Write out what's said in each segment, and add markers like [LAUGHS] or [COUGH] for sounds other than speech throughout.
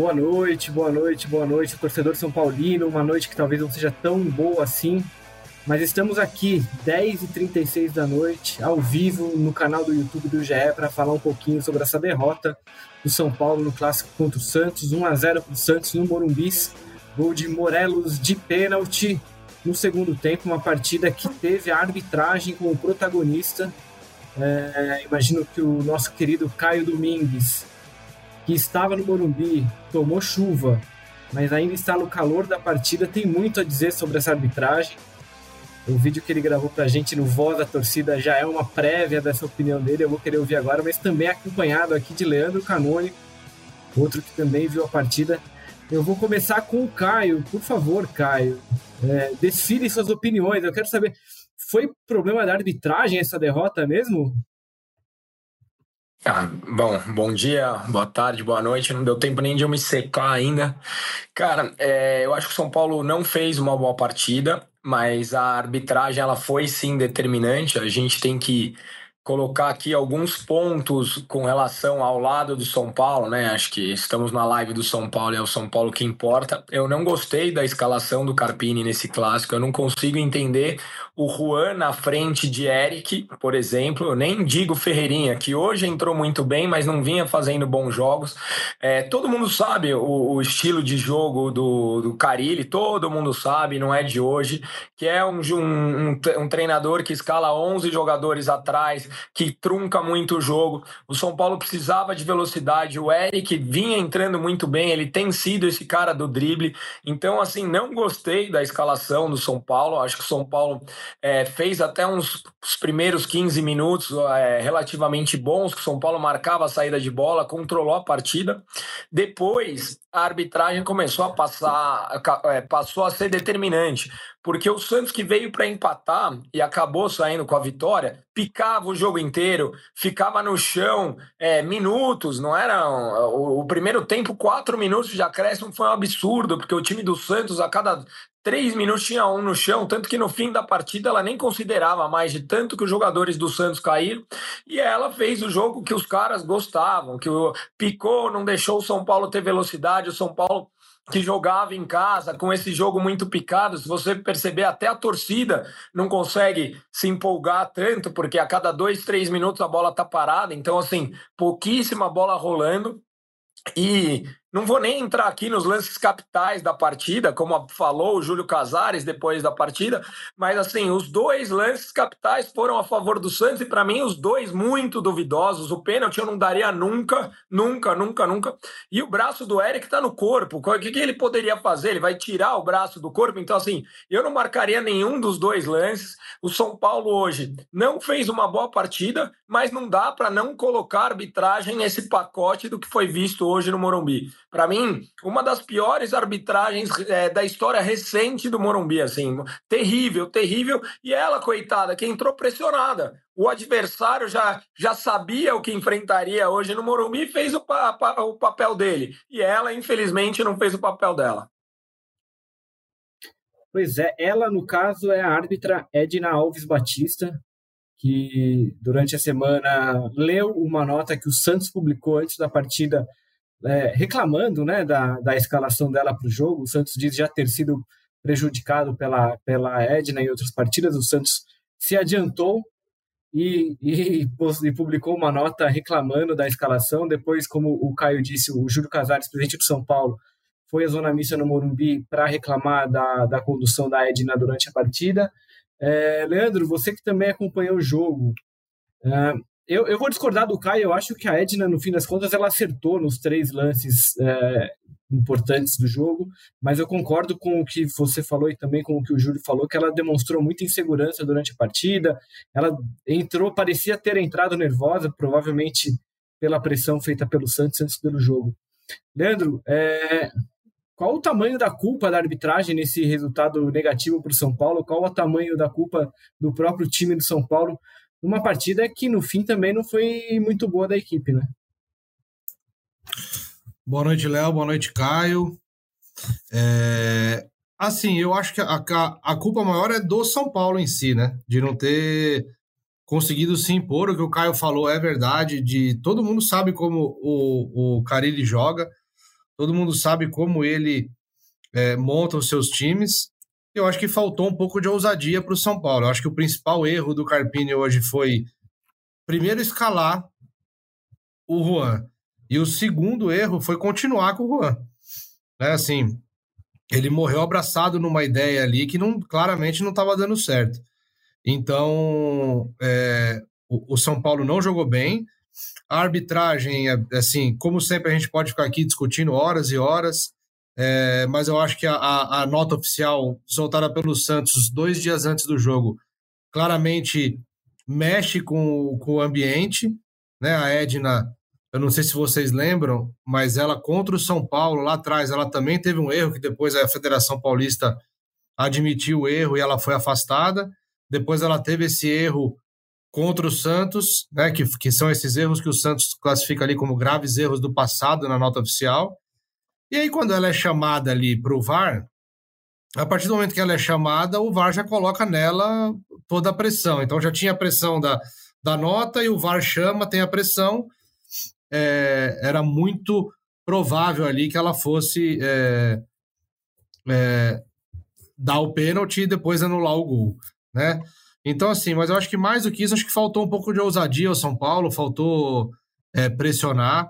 Boa noite, boa noite, boa noite, torcedor São Paulino. Uma noite que talvez não seja tão boa assim, mas estamos aqui, 10h36 da noite, ao vivo, no canal do YouTube do GE, para falar um pouquinho sobre essa derrota do São Paulo no clássico contra o Santos. 1x0 para o Santos no Morumbis. Gol de Morelos de pênalti no segundo tempo. Uma partida que teve a arbitragem como protagonista. É, imagino que o nosso querido Caio Domingues, que estava no Morumbi, tomou chuva, mas ainda está no calor da partida, tem muito a dizer sobre essa arbitragem. O vídeo que ele gravou pra gente no Voz da Torcida já é uma prévia dessa opinião dele, eu vou querer ouvir agora, mas também acompanhado aqui de Leandro Canone, outro que também viu a partida. Eu vou começar com o Caio, por favor, Caio. É, desfile suas opiniões, eu quero saber, foi problema da arbitragem essa derrota mesmo? Ah, bom, bom dia, boa tarde, boa noite. Não deu tempo nem de eu me secar ainda. Cara, é, eu acho que o São Paulo não fez uma boa partida, mas a arbitragem ela foi sim determinante. A gente tem que colocar aqui alguns pontos com relação ao lado do São Paulo, né? Acho que estamos na live do São Paulo e é o São Paulo que importa. Eu não gostei da escalação do Carpini nesse clássico. Eu não consigo entender o Juan na frente de Eric, por exemplo. Eu nem digo Ferreirinha, que hoje entrou muito bem, mas não vinha fazendo bons jogos. É, todo mundo sabe o, o, estilo de jogo do, do Carilli, todo mundo sabe, não é de hoje, que é um, um, um treinador que escala 11 jogadores atrás, que trunca muito o jogo. O São Paulo precisava de velocidade, o Eric vinha entrando muito bem, ele tem sido esse cara do drible. Então, assim, não gostei da escalação do São Paulo. Acho que o São Paulo é, fez até uns os primeiros 15 minutos é, relativamente bons, que o São Paulo marcava a saída de bola, controlou a partida. Depois, a arbitragem começou a passar, é, passou a ser determinante, porque o Santos que veio para empatar e acabou saindo com a vitória, picava o jogo inteiro, ficava no chão é, minutos, não era o, o, primeiro tempo, quatro minutos de acréscimo foi um absurdo, porque o time do Santos a cada três minutos tinha um no chão, tanto que no fim da partida ela nem considerava mais de tanto que os jogadores do Santos caíram, e ela fez o jogo que os caras gostavam, que o picou, não deixou o São Paulo ter velocidade, o São Paulo que jogava em casa com esse jogo muito picado, se você perceber, até a torcida não consegue se empolgar tanto, porque a cada dois, três minutos a bola tá parada, então assim, pouquíssima bola rolando. E não vou nem entrar aqui nos lances capitais da partida, como falou o Júlio Casares depois da partida, mas assim, os dois lances capitais foram a favor do Santos e para mim os dois muito duvidosos. O pênalti eu não daria nunca, nunca, nunca, nunca. E o braço do Eric tá no corpo. O que, que ele poderia fazer? Ele vai tirar o braço do corpo? Então, assim, eu não marcaria nenhum dos dois lances. O São Paulo hoje não fez uma boa partida, mas não dá para não colocar arbitragem nesse pacote do que foi visto hoje no Morumbi para mim, uma das piores arbitragens é, da história recente do Morumbi, assim, terrível, terrível. E ela, coitada, que entrou pressionada. O adversário já, já sabia o que enfrentaria hoje no Morumbi e fez o, pa, pa, o papel dele. E ela, infelizmente, não fez o papel dela. Pois é, ela, no caso, é a árbitra Edna Alves Batista, que durante a semana leu uma nota que o Santos publicou antes da partida é, reclamando né, da, da escalação dela para o jogo. O Santos diz já ter sido prejudicado pela, pela Edna em outras partidas. O Santos se adiantou e, e, e, publicou uma nota reclamando da escalação. Depois, como o Caio disse, o Júlio Casares, presidente do São Paulo, foi à Zona Missa no Morumbi para reclamar da, da condução da Edna durante a partida. É, Leandro, você que também acompanhou o jogo, é, eu, eu vou discordar do Caio, eu acho que a Edna, no fim das contas, ela acertou nos três lances é, importantes do jogo, mas eu concordo com o que você falou e também com o que o Júlio falou, que ela demonstrou muita insegurança durante a partida, ela entrou, parecia ter entrado nervosa, provavelmente pela pressão feita pelo Santos antes pelo jogo. Leandro, é, qual o tamanho da culpa da arbitragem nesse resultado negativo para o São Paulo? Qual o tamanho da culpa do próprio time do São Paulo numa partida que no fim também não foi muito boa da equipe, né? Boa noite, Léo. Boa noite, Caio. É... Assim, eu acho que a, a, culpa maior é do São Paulo em si, né? De não ter conseguido se impor. O que o Caio falou é verdade. De todo mundo sabe como o, o Carilli joga. todo mundo sabe como ele é, monta os seus times. Eu acho que faltou um pouco de ousadia para o São Paulo. Eu acho que o principal erro do Carpini hoje foi, primeiro, escalar o Juan. E o segundo erro foi continuar com o Juan. É assim, ele morreu abraçado numa ideia ali que não, claramente não estava dando certo. Então, é, o, o, São Paulo não jogou bem. A arbitragem, é, assim, como sempre, a gente pode ficar aqui discutindo horas e horas, é, mas eu acho que a, a, nota oficial soltada pelo Santos dois dias antes do jogo claramente mexe com, com o ambiente. Né? A Edna eu não sei se vocês lembram, mas ela contra o São Paulo lá atrás, ela também teve um erro que depois a Federação Paulista admitiu o erro e ela foi afastada. Depois ela teve esse erro contra o Santos, né, que, que são esses erros que o Santos classifica ali como graves erros do passado na nota oficial. E aí, quando ela é chamada ali para o VAR, a partir do momento que ela é chamada, o VAR já coloca nela toda a pressão. Então já tinha a pressão da, da nota e o VAR chama, tem a pressão é, era muito provável ali que ela fosse é, é, dar o pênalti e depois anular o gol, né? Então, assim, mas eu acho que mais do que isso, acho que faltou um pouco de ousadia ao São Paulo, faltou é, pressionar,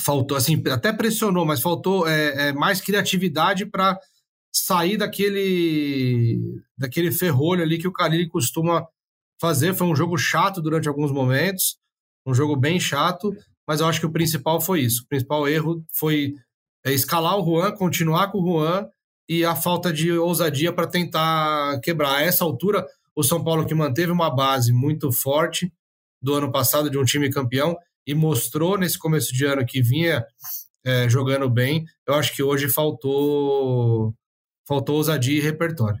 faltou, assim, até pressionou, mas faltou é, é, mais criatividade para sair daquele, daquele ferrolho ali que o Carilli costuma fazer. Foi um jogo chato durante alguns momentos, um jogo bem chato, mas eu acho que o principal foi isso. O principal erro foi é, escalar o Juan, continuar com o Juan e a falta de ousadia para tentar quebrar. A essa altura, o São Paulo que manteve uma base muito forte do ano passado de um time campeão e mostrou nesse começo de ano que vinha é, jogando bem. Eu acho que hoje faltou faltou ousadia e repertório.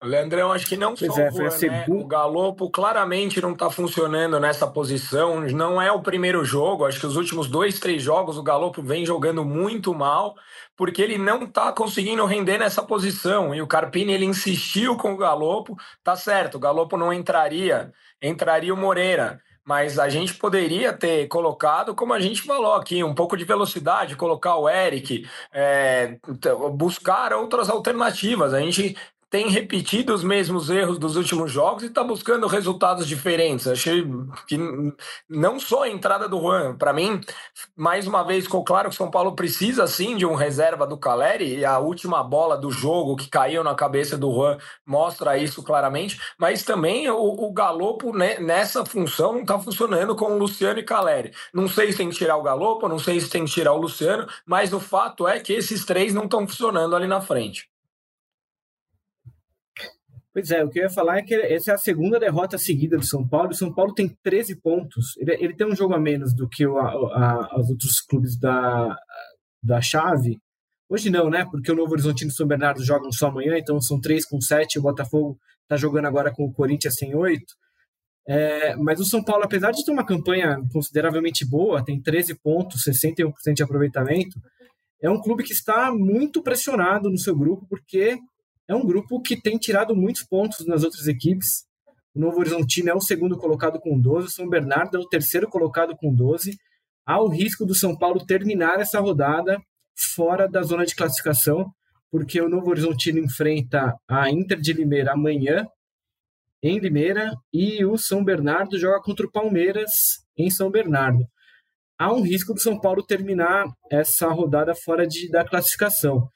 Leandrão, acho que não pois só é, o, Juan, né? o Galopo claramente não está funcionando nessa posição. Não é o primeiro jogo, acho que os últimos dois, três jogos o Galopo vem jogando muito mal, porque ele não está conseguindo render nessa posição. E o Carpini ele insistiu com o Galopo, tá certo, o Galopo não entraria, entraria o Moreira. Mas a gente poderia ter colocado, como a gente falou aqui, um pouco de velocidade, colocar o Eric, é, buscar outras alternativas. A gente tem repetido os mesmos erros dos últimos jogos e está buscando resultados diferentes. Achei que não só a entrada do Juan, para mim, mais uma vez ficou claro que o São Paulo precisa sim de um reserva do Caleri e a última bola do jogo que caiu na cabeça do Juan mostra isso claramente, mas também o, o Galopo né, nessa função não está funcionando com o Luciano e Caleri. Não sei se tem que tirar o Galopo, não sei se tem que tirar o Luciano, mas o fato é que esses três não estão funcionando ali na frente. Pois é, o que eu ia falar é que essa é a segunda derrota seguida do São Paulo. O São Paulo tem 13 pontos. Ele, ele tem um jogo a menos do que o, a, a, os outros clubes da, da chave. Hoje não, né? Porque o Novo Horizonte e o São Bernardo jogam só amanhã, então são 3 com 7. O Botafogo está jogando agora com o Corinthians sem 8. É, mas o São Paulo, apesar de ter uma campanha consideravelmente boa, tem 13 pontos, 61% de aproveitamento, é um clube que está muito pressionado no seu grupo, porque é um grupo que tem tirado muitos pontos nas outras equipes. O Novo Horizontino é o segundo colocado com 12, o São Bernardo é o terceiro colocado com 12. Há o risco do São Paulo terminar essa rodada fora da zona de classificação, porque o Novo Horizontino enfrenta a Inter de Limeira amanhã em Limeira e o São Bernardo joga contra o Palmeiras em São Bernardo. Há um risco do São Paulo terminar essa rodada fora de, da classificação.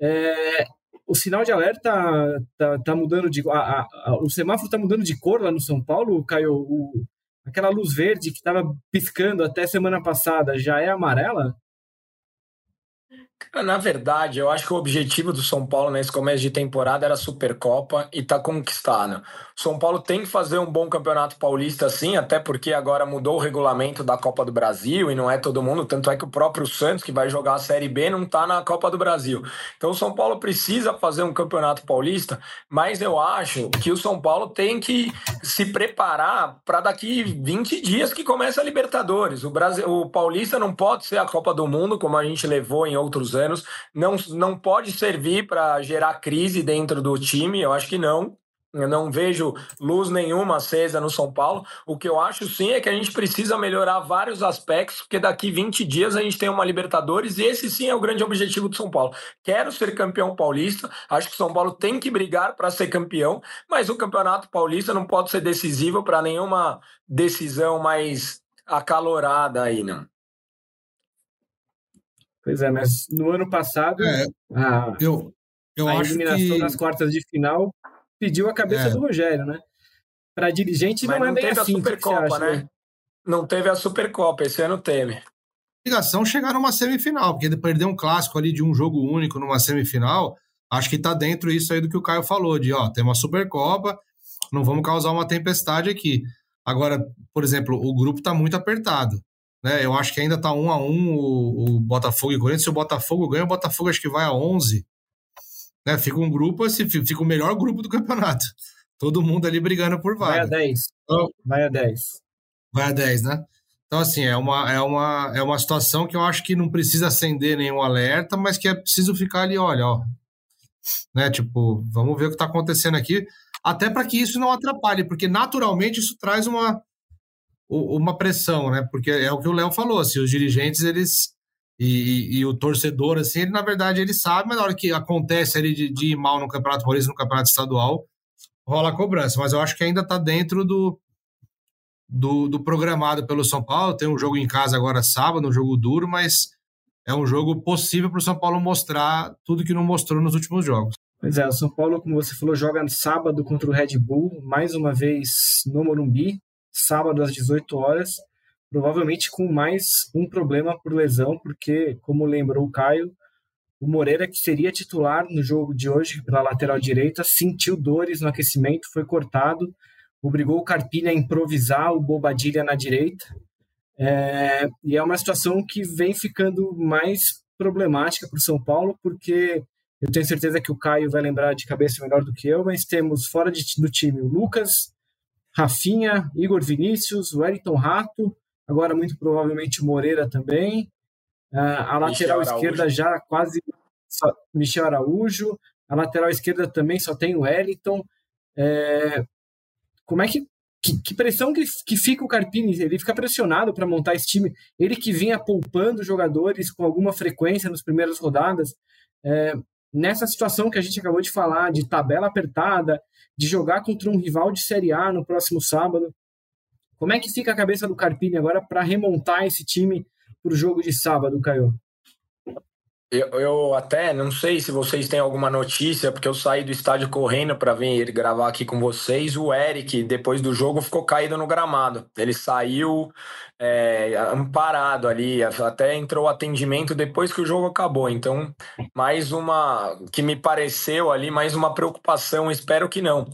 É, o sinal de alerta tá, tá mudando de. A, a, o semáforo tá mudando de cor lá no São Paulo, Caio. O, aquela luz verde que estava piscando até semana passada já é amarela? Na verdade, eu acho que o objetivo do São Paulo nesse começo de temporada era a Supercopa e tá conquistando. O São Paulo tem que fazer um bom campeonato paulista, sim, até porque agora mudou o regulamento da Copa do Brasil e não é todo mundo. Tanto é que o próprio Santos, que vai jogar a Série B, não tá na Copa do Brasil. Então o São Paulo precisa fazer um campeonato paulista, mas eu acho que o São Paulo tem que se preparar para daqui 20 dias que começa a Libertadores. O, Brasil, o Paulista não pode ser a Copa do Mundo, como a gente levou em outros anos. Não, não pode servir para gerar crise dentro do time, eu acho que não Eu não vejo luz nenhuma acesa no São Paulo. O que eu acho sim é que a gente precisa melhorar vários aspectos, porque daqui 20 dias a gente tem uma Libertadores e esse sim é o grande objetivo do São Paulo. Quero ser campeão paulista, acho que o São Paulo tem que brigar para ser campeão, mas o Campeonato Paulista não pode ser decisivo para nenhuma decisão mais acalorada aí, não. Pois é, mas no ano passado, é, a, eu, eu a acho eliminação que... das quartas de final pediu a cabeça é. do Rogério, né? Para dirigente Mas não, é não bem teve assim. a Supercopa, né? né? Não teve a Supercopa, esse ano teve. Ligação chegar numa semifinal, porque ele perdeu um clássico ali de um jogo único numa semifinal. Acho que tá dentro isso aí do que o Caio falou, de ó, tem uma Supercopa, não vamos causar uma tempestade aqui. Agora, por exemplo, o grupo tá muito apertado. Né? Eu acho que ainda tá um a um o, o Botafogo e o Corinthians. Se o Botafogo ganha, o Botafogo acho que vai a 11. Né? Fica um grupo, assim, fica o melhor grupo do campeonato. Todo mundo ali brigando por vaga. Vai a 10. Então, vai a 10. Vai a 10, né? Então, assim, é uma, é, uma, é uma situação que eu acho que não precisa acender nenhum alerta, mas que é preciso ficar ali, olha, ó. Né? Tipo, vamos ver o que está acontecendo aqui. Até para que isso não atrapalhe, porque naturalmente isso traz uma, uma pressão, né? Porque é o que o Léo falou, assim, os dirigentes, eles e, e, e, o torcedor, assim, ele na verdade ele sabe, mas na hora que acontece ali de, de ir mal no Campeonato Paulista, no Campeonato Estadual, rola a cobrança. Mas eu acho que ainda está dentro do, do, do, programado pelo São Paulo. Tem um jogo em casa agora sábado, um jogo duro, mas é um jogo possível para o São Paulo mostrar tudo que não mostrou nos últimos jogos. Pois é, o São Paulo, como você falou, joga sábado contra o Red Bull, mais uma vez no Morumbi, sábado às 18 horas provavelmente com mais um problema por lesão, porque, como lembrou o Caio, o Moreira, que seria titular no jogo de hoje pela lateral direita, sentiu dores no aquecimento, foi cortado, obrigou o Carpini a improvisar o Bobadilha na direita. É, e é uma situação que vem ficando mais problemática para o São Paulo, porque eu tenho certeza que o Caio vai lembrar de cabeça melhor do que eu, mas temos fora de, do time o Lucas, Rafinha, Igor Vinícius, Wellington Rato, agora muito provavelmente o Moreira também. Uh, a lateral esquerda já quase só, Michel Araújo. A lateral esquerda também só tem o Wellington. É, como é que, que, que, pressão que, que fica o Carpini? Ele fica pressionado para montar esse time. Ele que vinha poupando jogadores com alguma frequência nas primeiras rodadas. É, nessa situação que a gente acabou de falar, de tabela apertada, de jogar contra um rival de Série A no próximo sábado. Como é que fica a cabeça do Carpini agora para remontar esse time para o jogo de sábado, Caio? Eu, eu, até não sei se vocês têm alguma notícia, porque eu saí do estádio correndo para vir gravar aqui com vocês. O Eric, depois do jogo, ficou caído no gramado. Ele saiu é, amparado ali, até entrou atendimento depois que o jogo acabou. Então, mais uma que me pareceu ali, mais uma preocupação. Espero que não.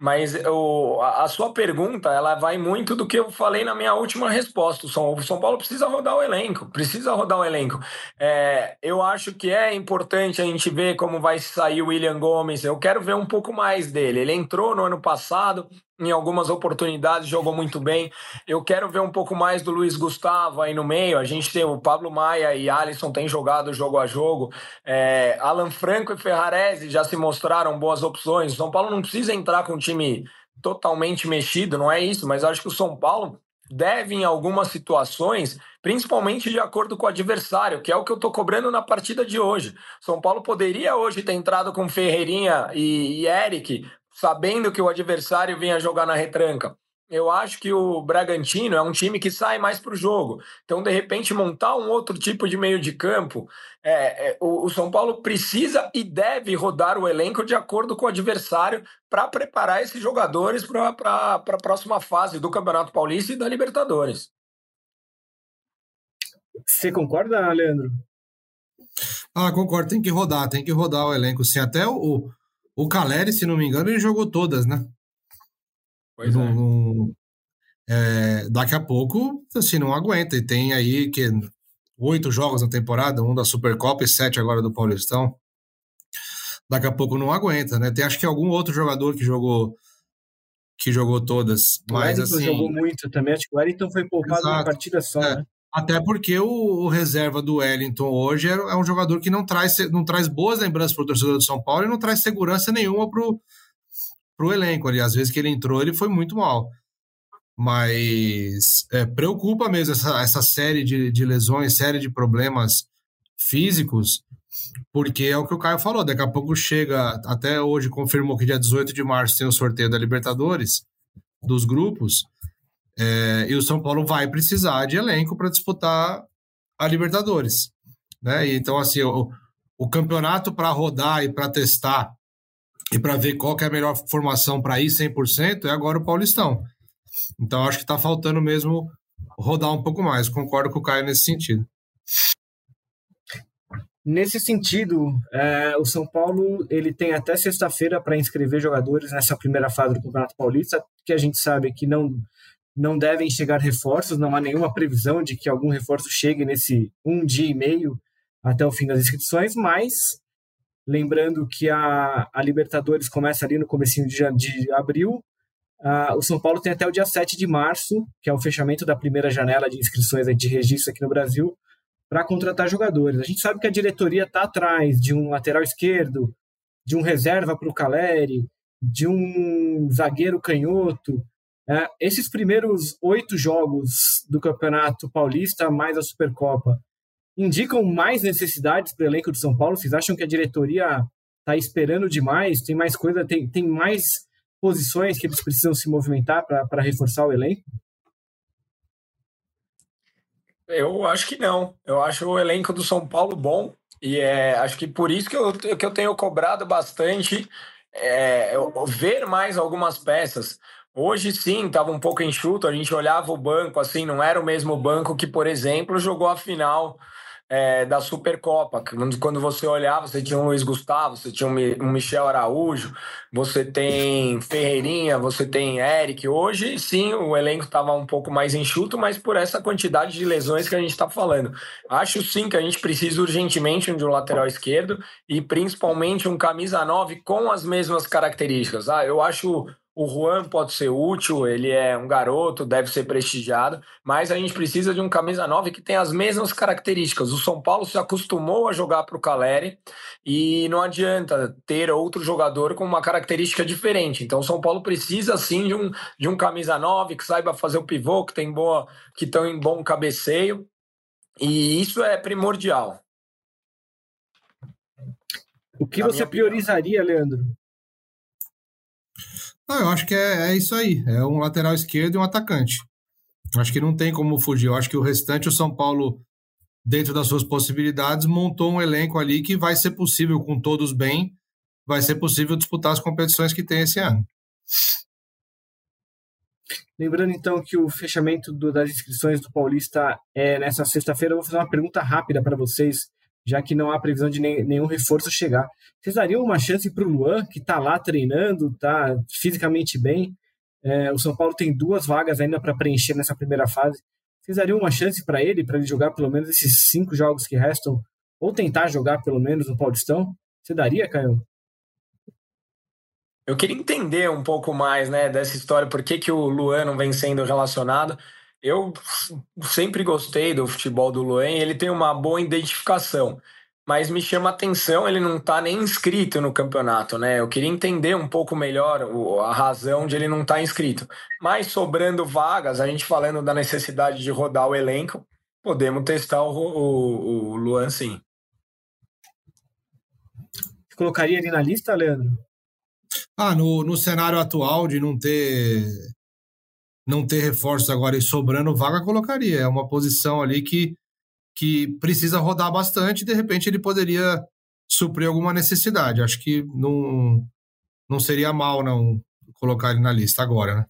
Mas o, a, a, sua pergunta, ela vai muito do que eu falei na minha última resposta. O São, o São Paulo precisa rodar o elenco, precisa rodar o elenco. É, eu acho que é importante a gente ver como vai sair o William Gomes. Eu quero ver um pouco mais dele. Ele entrou no ano passado, em algumas oportunidades, jogou muito bem. Eu quero ver um pouco mais do Luiz Gustavo aí no meio. A gente tem o Pablo Maia e Alisson tem jogado jogo a jogo. É, Alan Franco e Ferrarese já se mostraram boas opções. O São Paulo não precisa entrar com um time totalmente mexido, não é isso, mas acho que o São Paulo deve, em algumas situações, principalmente de acordo com o adversário, que é o que eu estou cobrando na partida de hoje. São Paulo poderia hoje ter entrado com Ferreirinha e, e Eric sabendo que o adversário vinha jogar na retranca. Eu acho que o Bragantino é um time que sai mais para o jogo. Então, de repente, montar um outro tipo de meio de campo. É, é, o, o, São Paulo precisa e deve rodar o elenco de acordo com o adversário para preparar esses jogadores para a próxima fase do Campeonato Paulista e da Libertadores. Você concorda, Leandro? Ah, concordo. Tem que rodar, tem que rodar o elenco. Sim, até o, o Caleri, se não me engano, ele jogou todas, né? Pois no, é. No, é. Daqui a pouco, assim, não aguenta. E tem aí que oito jogos na temporada, um da Supercopa e sete agora do Paulistão. Daqui a pouco não aguenta, né? Tem acho que algum outro jogador que jogou que jogou todas. Mas, o assim, jogou muito também. Acho que o Wellington foi poupado Exato. numa partida só, é. né? Até porque o, o, reserva do Wellington hoje é, é, um jogador que não traz, não traz boas lembranças para o torcedor do São Paulo e não traz segurança nenhuma para o elenco ali. Às vezes que ele entrou, ele foi muito mal. Mas é, preocupa mesmo essa, essa série de, de lesões, série de problemas físicos, porque é o que o Caio falou. Daqui a pouco chega, até hoje confirmou que dia 18 de março tem o sorteio da Libertadores, dos grupos, é, e o São Paulo vai precisar de elenco para disputar a Libertadores. Né? Então, assim, o, o campeonato para rodar e para testar e para ver qual é a melhor formação para ir 100% é agora o Paulistão. Então acho que está faltando mesmo rodar um pouco mais. Concordo com o Caio nesse sentido. Nesse sentido, é, o São Paulo ele tem até sexta-feira para inscrever jogadores nessa primeira fase do Campeonato Paulista, que a gente sabe que não não devem chegar reforços, não há nenhuma previsão de que algum reforço chegue nesse um dia e meio até o fim das inscrições, mas lembrando que a, a Libertadores começa ali no comecinho de, de abril, o São Paulo tem até o dia 7 de março, que é o fechamento da primeira janela de inscrições de registro aqui no Brasil, para contratar jogadores. A gente sabe que a diretoria está atrás de um lateral esquerdo, de um reserva para o Caleri, de um zagueiro canhoto. Uh, esses primeiros oito jogos do Campeonato Paulista, mais a Supercopa, indicam mais necessidades para o elenco do São Paulo? Vocês acham que a diretoria está esperando demais? Tem mais coisa, tem, tem mais posições que eles precisam se movimentar para reforçar o elenco? Eu acho que não. Eu acho o elenco do São Paulo bom e é, acho que por isso que eu, que eu tenho cobrado bastante é, ver mais algumas peças. Hoje sim, estava um pouco enxuto, a gente olhava o banco assim, não era o mesmo banco que, por exemplo, jogou a final é, da Supercopa. Quando você olhava, você tinha um Luiz Gustavo, você tinha um Michel Araújo, você tem Ferreirinha, você tem Eric. Hoje, sim, o elenco estava um pouco mais enxuto, mas por essa quantidade de lesões que a gente está falando. Acho sim que a gente precisa urgentemente de um lateral esquerdo e principalmente um camisa 9 com as mesmas características. Ah, eu acho o Juan pode ser útil, ele é um garoto, deve ser prestigiado, mas a gente precisa de um camisa 9 que tem as mesmas características. O São Paulo se acostumou a jogar para o Caleri e não adianta ter outro jogador com uma característica diferente. Então o São Paulo precisa sim de um, de um camisa 9 que saiba fazer o pivô, que tem boa, que estão em bom cabeceio. E isso é primordial. O que você priorizaria, Leandro? Eu acho que é, é isso aí. É um lateral esquerdo e um atacante. Acho que não tem como fugir. Eu acho que o restante, o São Paulo, dentro das suas possibilidades, montou um elenco ali que vai ser possível, com todos bem, vai ser possível disputar as competições que tem esse ano. Lembrando então que o fechamento do, das inscrições do Paulista é nessa sexta-feira. Eu vou fazer uma pergunta rápida para vocês já que não há previsão de nenhum reforço chegar. Vocês dariam uma chance para o Luan, que está lá treinando, está fisicamente bem? É, o São Paulo tem duas vagas ainda para preencher nessa primeira fase. Vocês dariam uma chance para ele, para ele jogar pelo menos esses cinco jogos que restam, ou tentar jogar pelo menos no Paulistão? Você daria, Caio? Eu queria entender um pouco mais né, dessa história, por que, que o Luan não vem sendo relacionado. Eu sempre gostei do futebol do Luan, ele tem uma boa identificação, mas me chama a atenção, ele não está nem inscrito no campeonato, né? Eu queria entender um pouco melhor a razão de ele não estar tá inscrito. Mas sobrando vagas, a gente falando da necessidade de rodar o elenco, podemos testar o, o, o Luan sim. Colocaria ele na lista, Leandro? Ah, no, no cenário atual de não ter não ter reforços agora e sobrando vaga, colocaria. É uma posição ali que, que precisa rodar bastante e de repente ele poderia suprir alguma necessidade. Acho que não, não seria mal não colocar ele na lista agora, né?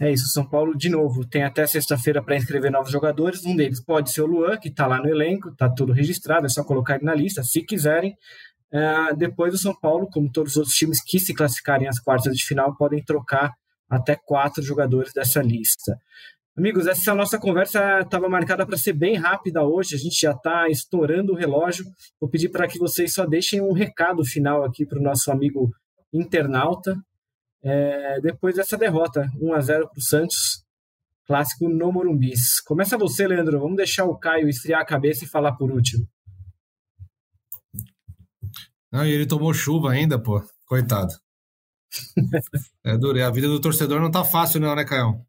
É isso, São Paulo, de novo, tem até sexta-feira para inscrever novos jogadores. Um deles pode ser o Luan, que está lá no elenco, está tudo registrado, é só colocar ele na lista, se quiserem. Uh, depois o São Paulo, como todos os outros times que se classificarem às quartas de final, podem trocar até quatro jogadores dessa lista. Amigos, essa nossa conversa estava marcada para ser bem rápida hoje, a gente já está estourando o relógio. Vou pedir para que vocês só deixem um recado final aqui para o nosso amigo internauta. É, depois dessa derrota, 1 a 0 para o Santos, clássico no Morumbis. Começa você, Leandro. Vamos deixar o Caio esfriar a cabeça e falar por último. Não, e ele tomou chuva ainda, pô. Coitado. [LAUGHS] É duro. E a vida do torcedor não tá fácil, não, né, Caio?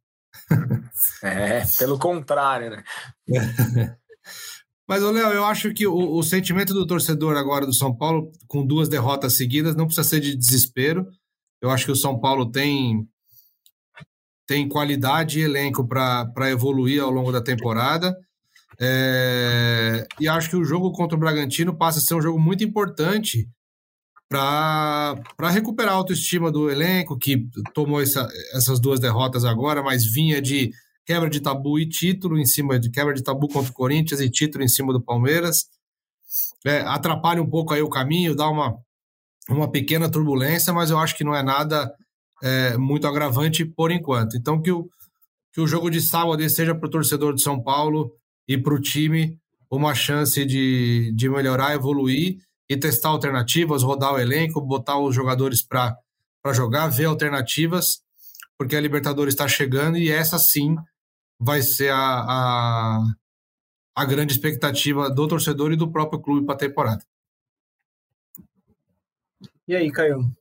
[LAUGHS] É, pelo contrário, né? [LAUGHS] Mas, Léo, eu acho que o, o, sentimento do torcedor agora do São Paulo, com duas derrotas seguidas, não precisa ser de desespero. Eu acho que o São Paulo tem, tem qualidade e elenco para evoluir ao longo da temporada. É, e acho que o jogo contra o Bragantino passa a ser um jogo muito importante para recuperar a autoestima do elenco, que tomou essa, essas duas derrotas agora, mas vinha de quebra de tabu e título em cima de quebra de tabu contra o Corinthians e título em cima do Palmeiras. É, atrapalha um pouco aí o caminho, dá uma, uma pequena turbulência, mas eu acho que não é nada é, muito agravante por enquanto. Então, que o, que o jogo de sábado seja para o torcedor de São Paulo e para o time uma chance de, de melhorar, evoluir e testar alternativas, rodar o elenco, botar os jogadores para jogar, ver alternativas, porque a Libertadores está chegando e essa sim vai ser a, a, a grande expectativa do torcedor e do próprio clube para a temporada. E aí, Caio?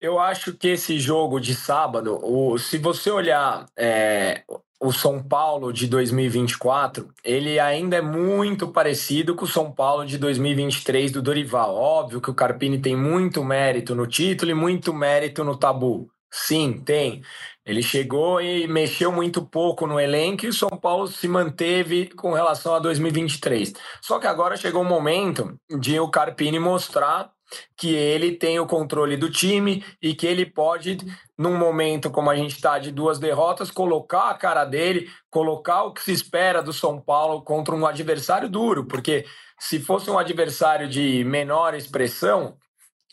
Eu acho que esse jogo de sábado, o, se você olhar é, o São Paulo de 2024, ele ainda é muito parecido com o São Paulo de 2023 do Dorival. Óbvio que o Carpini tem muito mérito no título e muito mérito no tabu. Sim, tem. Ele chegou e mexeu muito pouco no elenco e o São Paulo se manteve com relação a 2023. Só que agora chegou o momento de o Carpini mostrar que ele tem o controle do time e que ele pode, num momento como a gente está de duas derrotas, colocar a cara dele, colocar o que se espera do São Paulo contra um adversário duro, porque se fosse um adversário de menor expressão,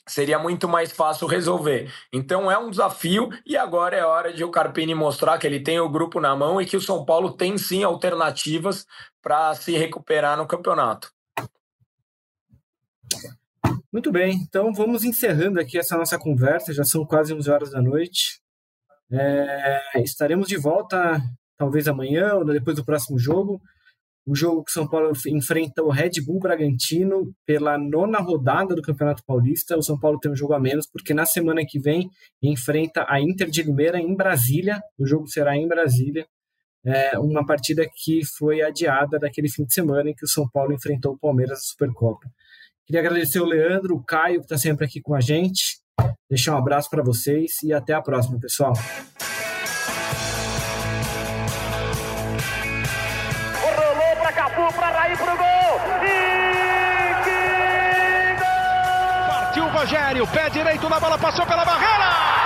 seria muito mais fácil resolver. Então é um desafio e agora é hora de o Carpini mostrar que ele tem o grupo na mão e que o São Paulo tem sim alternativas para se recuperar no campeonato. Muito bem, então vamos encerrando aqui essa nossa conversa, já são quase 11 horas da noite. É, estaremos de volta talvez amanhã ou depois do próximo jogo. O jogo que São Paulo enfrenta o Red Bull Bragantino pela nona rodada do Campeonato Paulista. O São Paulo tem um jogo a menos, porque na semana que vem enfrenta a Inter de Limeira em Brasília. O jogo será em Brasília. É uma partida que foi adiada daquele fim de semana em que o São Paulo enfrentou o Palmeiras na Supercopa. Queria agradecer o Leandro, o Caio, que está sempre aqui com a gente. Deixar um abraço para vocês e até a próxima, pessoal. Rolou para Cafu, para Raí, para o gol. E que gol! Partiu o Rogério, pé direito na bola, passou pela barreira.